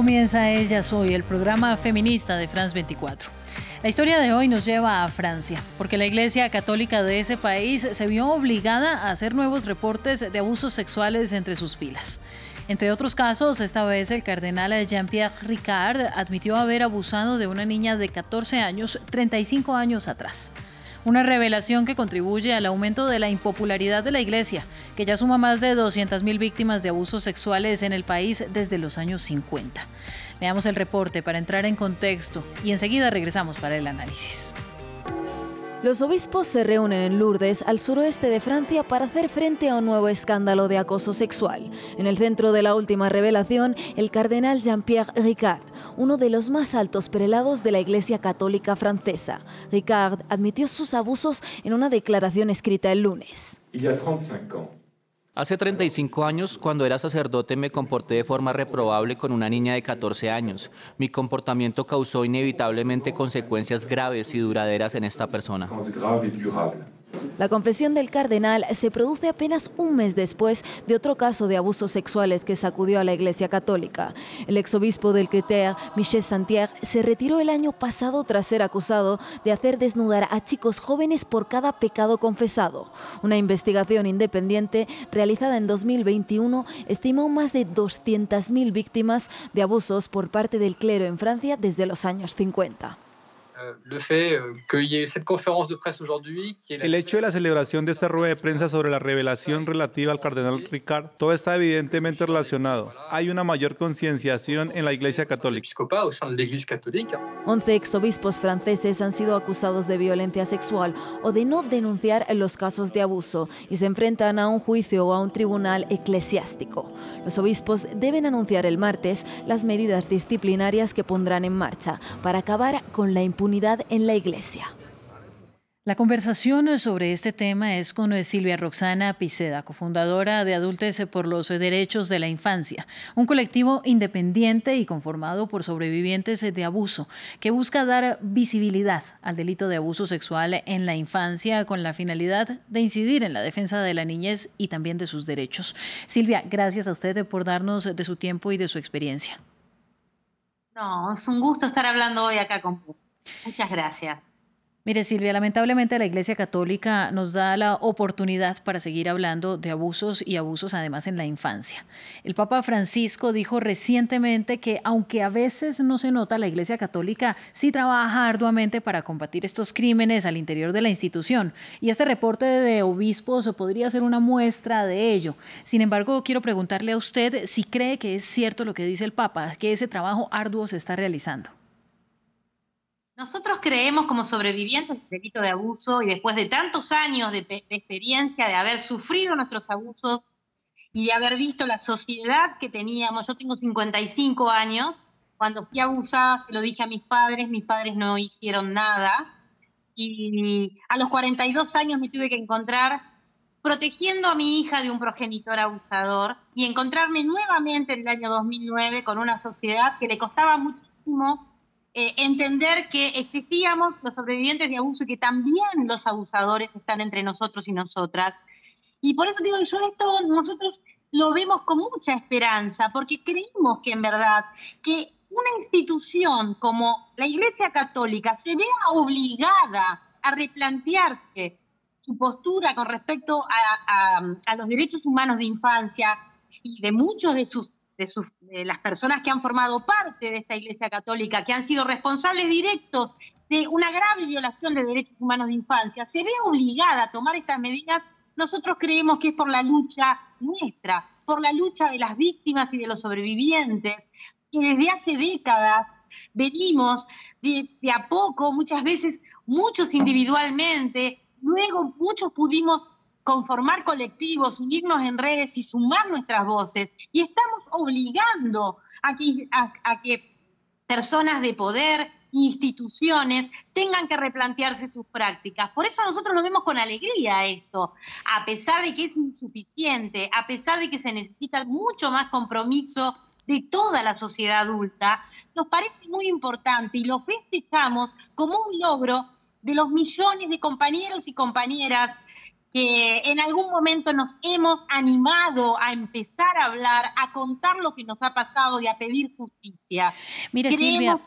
Comienza Ella Soy, el programa feminista de France 24. La historia de hoy nos lleva a Francia, porque la Iglesia Católica de ese país se vio obligada a hacer nuevos reportes de abusos sexuales entre sus filas. Entre otros casos, esta vez el cardenal Jean-Pierre Ricard admitió haber abusado de una niña de 14 años 35 años atrás. Una revelación que contribuye al aumento de la impopularidad de la Iglesia, que ya suma más de 200.000 víctimas de abusos sexuales en el país desde los años 50. Veamos el reporte para entrar en contexto y enseguida regresamos para el análisis. Los obispos se reúnen en Lourdes, al suroeste de Francia, para hacer frente a un nuevo escándalo de acoso sexual. En el centro de la última revelación, el cardenal Jean-Pierre Ricard, uno de los más altos prelados de la Iglesia Católica francesa. Ricard admitió sus abusos en una declaración escrita el lunes. Hace 35 años, cuando era sacerdote, me comporté de forma reprobable con una niña de 14 años. Mi comportamiento causó inevitablemente consecuencias graves y duraderas en esta persona. La confesión del cardenal se produce apenas un mes después de otro caso de abusos sexuales que sacudió a la Iglesia Católica. El exobispo del Critère, Michel Santiago, se retiró el año pasado tras ser acusado de hacer desnudar a chicos jóvenes por cada pecado confesado. Una investigación independiente realizada en 2021 estimó más de 200.000 víctimas de abusos por parte del clero en Francia desde los años 50. El hecho de la celebración de esta rueda de prensa sobre la revelación relativa al cardenal Ricard, todo está evidentemente relacionado. Hay una mayor concienciación en la Iglesia Católica. 11 exobispos franceses han sido acusados de violencia sexual o de no denunciar los casos de abuso y se enfrentan a un juicio o a un tribunal eclesiástico. Los obispos deben anunciar el martes las medidas disciplinarias que pondrán en marcha para acabar con la impunidad en la iglesia. La conversación sobre este tema es con Silvia Roxana Piceda, cofundadora de Adultes por los Derechos de la Infancia, un colectivo independiente y conformado por sobrevivientes de abuso que busca dar visibilidad al delito de abuso sexual en la infancia con la finalidad de incidir en la defensa de la niñez y también de sus derechos. Silvia, gracias a usted por darnos de su tiempo y de su experiencia. No, es un gusto estar hablando hoy acá con Muchas gracias. Mire, Silvia, lamentablemente la Iglesia Católica nos da la oportunidad para seguir hablando de abusos y abusos además en la infancia. El Papa Francisco dijo recientemente que aunque a veces no se nota, la Iglesia Católica sí trabaja arduamente para combatir estos crímenes al interior de la institución. Y este reporte de obispos podría ser una muestra de ello. Sin embargo, quiero preguntarle a usted si cree que es cierto lo que dice el Papa, que ese trabajo arduo se está realizando. Nosotros creemos como sobrevivientes del delito de abuso y después de tantos años de, experiencia, de haber sufrido nuestros abusos y de haber visto la sociedad que teníamos, yo tengo 55 años, cuando fui abusada, se lo dije a mis padres, mis padres no hicieron nada, y a los 42 años me tuve que encontrar protegiendo a mi hija de un progenitor abusador y encontrarme nuevamente en el año 2009 con una sociedad que le costaba muchísimo eh, entender que existíamos los sobrevivientes de abuso y que también los abusadores están entre nosotros y nosotras. Y por eso digo, yo esto nosotros lo vemos con mucha esperanza, porque creímos que en verdad que una institución como la Iglesia Católica se vea obligada a replantearse su postura con respecto a, a los derechos humanos de infancia y de muchos de sus de, las personas que han formado parte de esta Iglesia Católica, que han sido responsables directos de una grave violación de derechos humanos de infancia, se ve obligada a tomar estas medidas, nosotros creemos que es por la lucha nuestra, por la lucha de las víctimas y de los sobrevivientes, que desde hace décadas venimos de, de a poco, muchas veces muchos individualmente, luego muchos pudimos conformar colectivos, unirnos en redes y sumar nuestras voces. Y estamos obligando a que, personas de poder, instituciones tengan que replantearse sus prácticas. Por eso nosotros lo vemos con alegría esto, a pesar de que es insuficiente, a pesar de que se necesita mucho más compromiso de toda la sociedad adulta, nos parece muy importante y lo festejamos como un logro de los millones de compañeros y compañeras que en algún momento nos hemos animado a empezar a hablar, a contar lo que nos ha pasado y a pedir justicia. Mire, Silvia,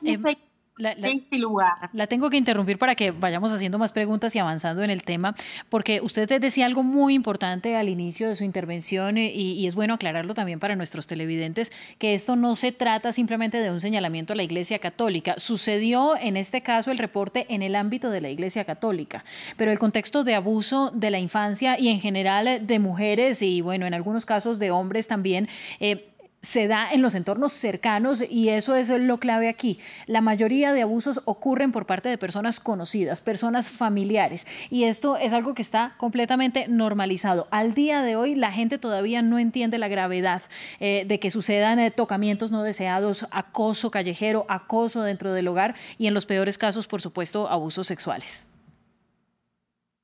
la, lugar. La tengo que interrumpir para que vayamos haciendo más preguntas y avanzando en el tema, porque usted decía algo muy importante al inicio de su intervención eh, y, y, es bueno aclararlo también para nuestros televidentes, que esto no se trata simplemente de un señalamiento a la Iglesia Católica. Sucedió en este caso el reporte en el ámbito de la Iglesia Católica, pero el contexto de abuso de la infancia y en general de mujeres y bueno, en algunos casos de hombres también. Eh, se da en los entornos cercanos y eso es lo clave aquí. La mayoría de abusos ocurren por parte de personas conocidas, personas familiares y esto es algo que está completamente normalizado. Al día de hoy la gente todavía no entiende la gravedad eh, de que sucedan eh, tocamientos no deseados, acoso callejero, acoso dentro del hogar y en los peores casos, por supuesto, abusos sexuales.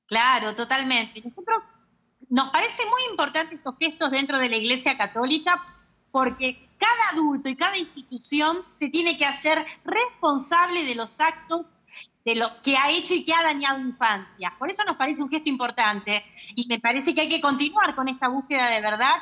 Claro, totalmente. Nosotros nos parece muy importante estos gestos dentro de la Iglesia Católica porque cada adulto y cada institución se tiene que hacer responsable de los actos de lo que ha hecho y que ha dañado infancia. Por eso nos parece un gesto importante y me parece que hay que continuar con esta búsqueda de verdad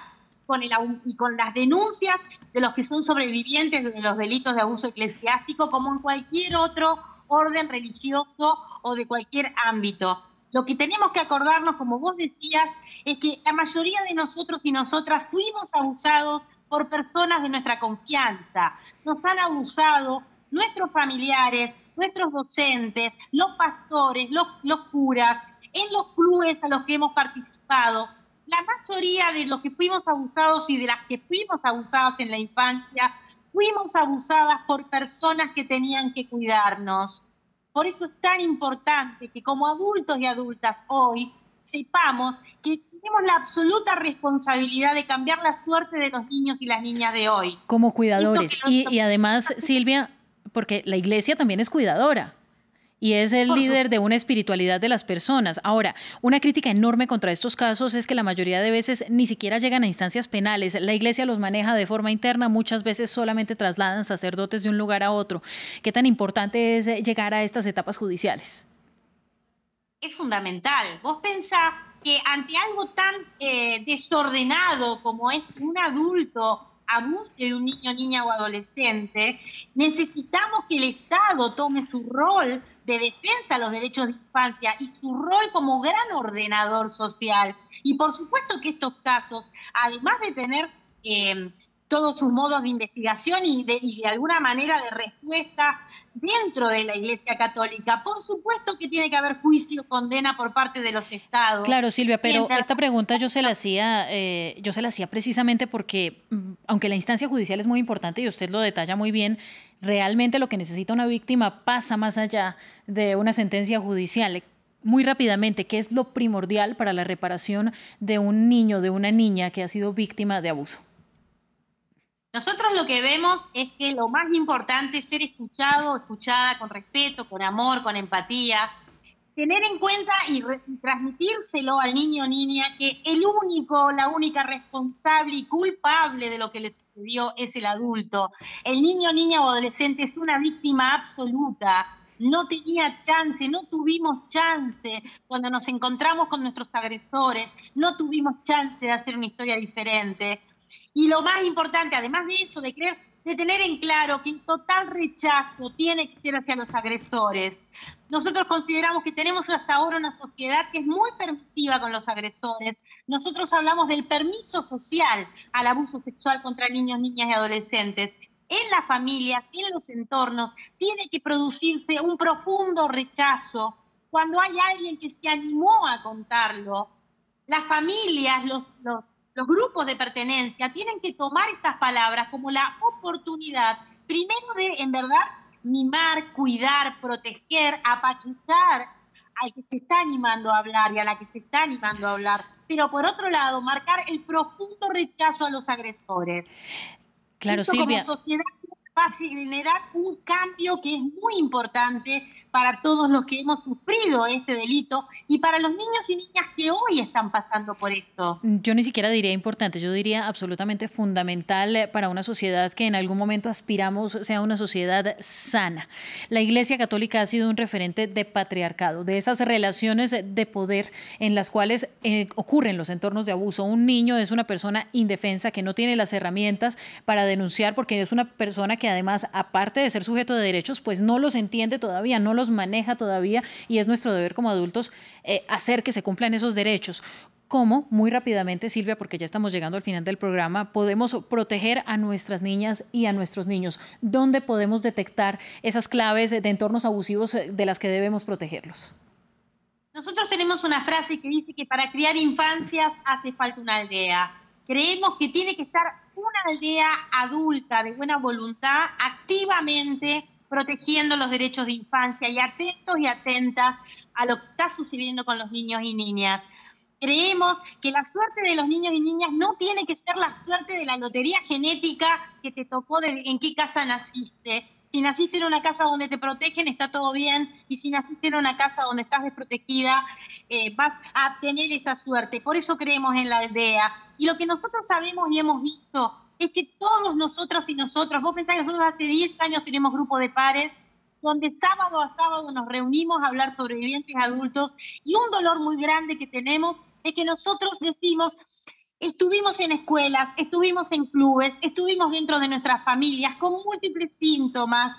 con el, y con las denuncias de los que son sobrevivientes de los delitos de abuso eclesiástico, como en cualquier otro orden religioso o de cualquier ámbito. Lo que tenemos que acordarnos, como vos decías, es que la mayoría de nosotros y nosotras fuimos abusados por personas de nuestra confianza. Nos han abusado nuestros familiares, nuestros docentes, los pastores, los, curas, en los clubes a los que hemos participado. La mayoría de los que fuimos abusados y de las que fuimos abusadas en la infancia, fuimos abusadas por personas que tenían que cuidarnos. Por eso es tan importante que como adultos y adultas hoy sepamos que tenemos la absoluta responsabilidad de cambiar la suerte de los niños y las niñas de hoy. Como cuidadores. Y, además, Silvia, porque la iglesia también es cuidadora y es el líder de una espiritualidad de las personas. Ahora, una crítica enorme contra estos casos es que la mayoría de veces ni siquiera llegan a instancias penales. La iglesia los maneja de forma interna, muchas veces solamente trasladan sacerdotes de un lugar a otro. ¿Qué tan importante es llegar a estas etapas judiciales? Es fundamental. Vos pensás que ante algo tan eh, desordenado como es un adulto abuse de un niño, niña o adolescente, necesitamos que el Estado tome su rol de defensa de los derechos de infancia y su rol como gran ordenador social. Y por supuesto que estos casos, además de tener eh, todos sus modos de investigación y de, alguna manera de respuesta dentro de la Iglesia Católica. Por supuesto que tiene que haber juicio, condena por parte de los estados. Claro, Silvia, pero esta pregunta yo se la hacía, eh, yo se la hacía precisamente porque, mm, aunque la instancia judicial es muy importante y usted lo detalla muy bien, realmente lo que necesita una víctima pasa más allá de una sentencia judicial muy rápidamente, ¿qué es lo primordial para la reparación de un niño, de una niña que ha sido víctima de abuso? Nosotros lo que vemos es que lo más importante es ser escuchado, escuchada con respeto, con amor, con empatía, tener en cuenta y, transmitírselo al niño o niña que el único, la única responsable y culpable de lo que le sucedió es el adulto. El niño, niña o adolescente es una víctima absoluta. No tenía chance, no tuvimos chance cuando nos encontramos con nuestros agresores, no tuvimos chance de hacer una historia diferente. Y lo más importante, además de eso, de creer, de tener en claro que el total rechazo tiene que ser hacia los agresores. Nosotros consideramos que tenemos hasta ahora una sociedad que es muy permisiva con los agresores. Nosotros hablamos del permiso social al abuso sexual contra niños, niñas y adolescentes. En las familias, en los entornos, tiene que producirse un profundo rechazo. Cuando hay alguien que se animó a contarlo, las familias, los, los los grupos de pertenencia tienen que tomar estas palabras como la oportunidad, primero de, en verdad, mimar, cuidar, proteger, apachuchar al que se está animando a hablar y a la que se está animando a hablar, pero por otro lado, marcar el profundo rechazo a los agresores. Claro, Silvia. Como sociedad a generar un cambio que es muy importante para todos los que hemos sufrido este delito y para los niños y niñas que hoy están pasando por esto. Yo ni siquiera diría importante, yo diría absolutamente fundamental para una sociedad que en algún momento aspiramos sea una sociedad sana. La Iglesia Católica ha sido un referente de patriarcado, de esas relaciones de poder en las cuales eh, ocurren los entornos de abuso. Un niño es una persona indefensa que no tiene las herramientas para denunciar porque es una persona que además, aparte de ser sujeto de derechos, pues no los entiende todavía, no los maneja todavía y es nuestro deber como adultos eh, hacer que se cumplan esos derechos. ¿Cómo? Muy rápidamente, Silvia, porque ya estamos llegando al final del programa, podemos proteger a nuestras niñas y a nuestros niños. ¿Dónde podemos detectar esas claves de entornos abusivos de las que debemos protegerlos? Nosotros tenemos una frase que dice que para criar infancias hace falta una aldea. Creemos que tiene que estar aldea adulta de buena voluntad activamente protegiendo los derechos de infancia y atentos y atentas a lo que está sucediendo con los niños y niñas. Creemos que la suerte de los niños y niñas no tiene que ser la suerte de la lotería genética que te tocó de en qué casa naciste. Si naciste en una casa donde te protegen, está todo bien. Y si naciste en una casa donde estás desprotegida, eh, vas a tener esa suerte. Por eso creemos en la aldea. Y lo que nosotros sabemos y hemos visto es que todos nosotros y nosotros, vos pensás que nosotros hace 10 años tenemos grupo de pares donde sábado a sábado nos reunimos a hablar sobrevivientes adultos y un dolor muy grande que tenemos es que nosotros decimos, estuvimos en escuelas, estuvimos en clubes, estuvimos dentro de nuestras familias con múltiples síntomas,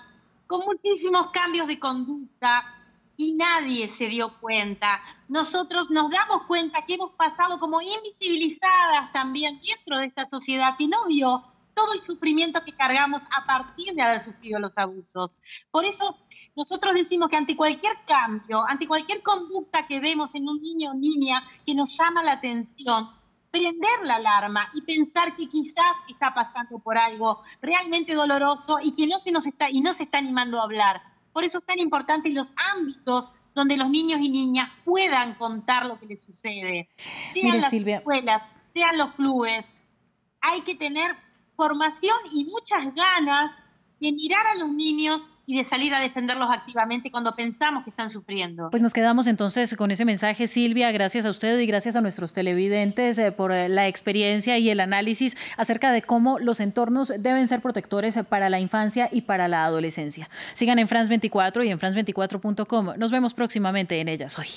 con muchísimos cambios de conducta y nadie se dio cuenta. Nosotros nos damos cuenta que hemos pasado como invisibilizadas también dentro de esta sociedad que no vio todo el sufrimiento que cargamos a partir de haber sufrido los abusos. Por eso nosotros decimos que ante cualquier cambio, ante cualquier conducta que vemos en un niño o niña que nos llama la atención, prender la alarma y pensar que quizás está pasando por algo realmente doloroso y que no se nos está y no se está animando a hablar. Por eso es tan importante los ámbitos donde los niños y niñas puedan contar lo que les sucede. Sean las escuelas, sean los clubes. Hay que tener formación y muchas ganas de mirar a los niños y de salir a defenderlos activamente cuando pensamos que están sufriendo. Pues nos quedamos entonces con ese mensaje, Silvia. Gracias a usted y gracias a nuestros televidentes eh, por eh, la experiencia y el análisis acerca de cómo los entornos deben ser protectores para la infancia y para la adolescencia. Sigan en France 24 y en france24.com. Nos vemos próximamente en Ellas Hoy.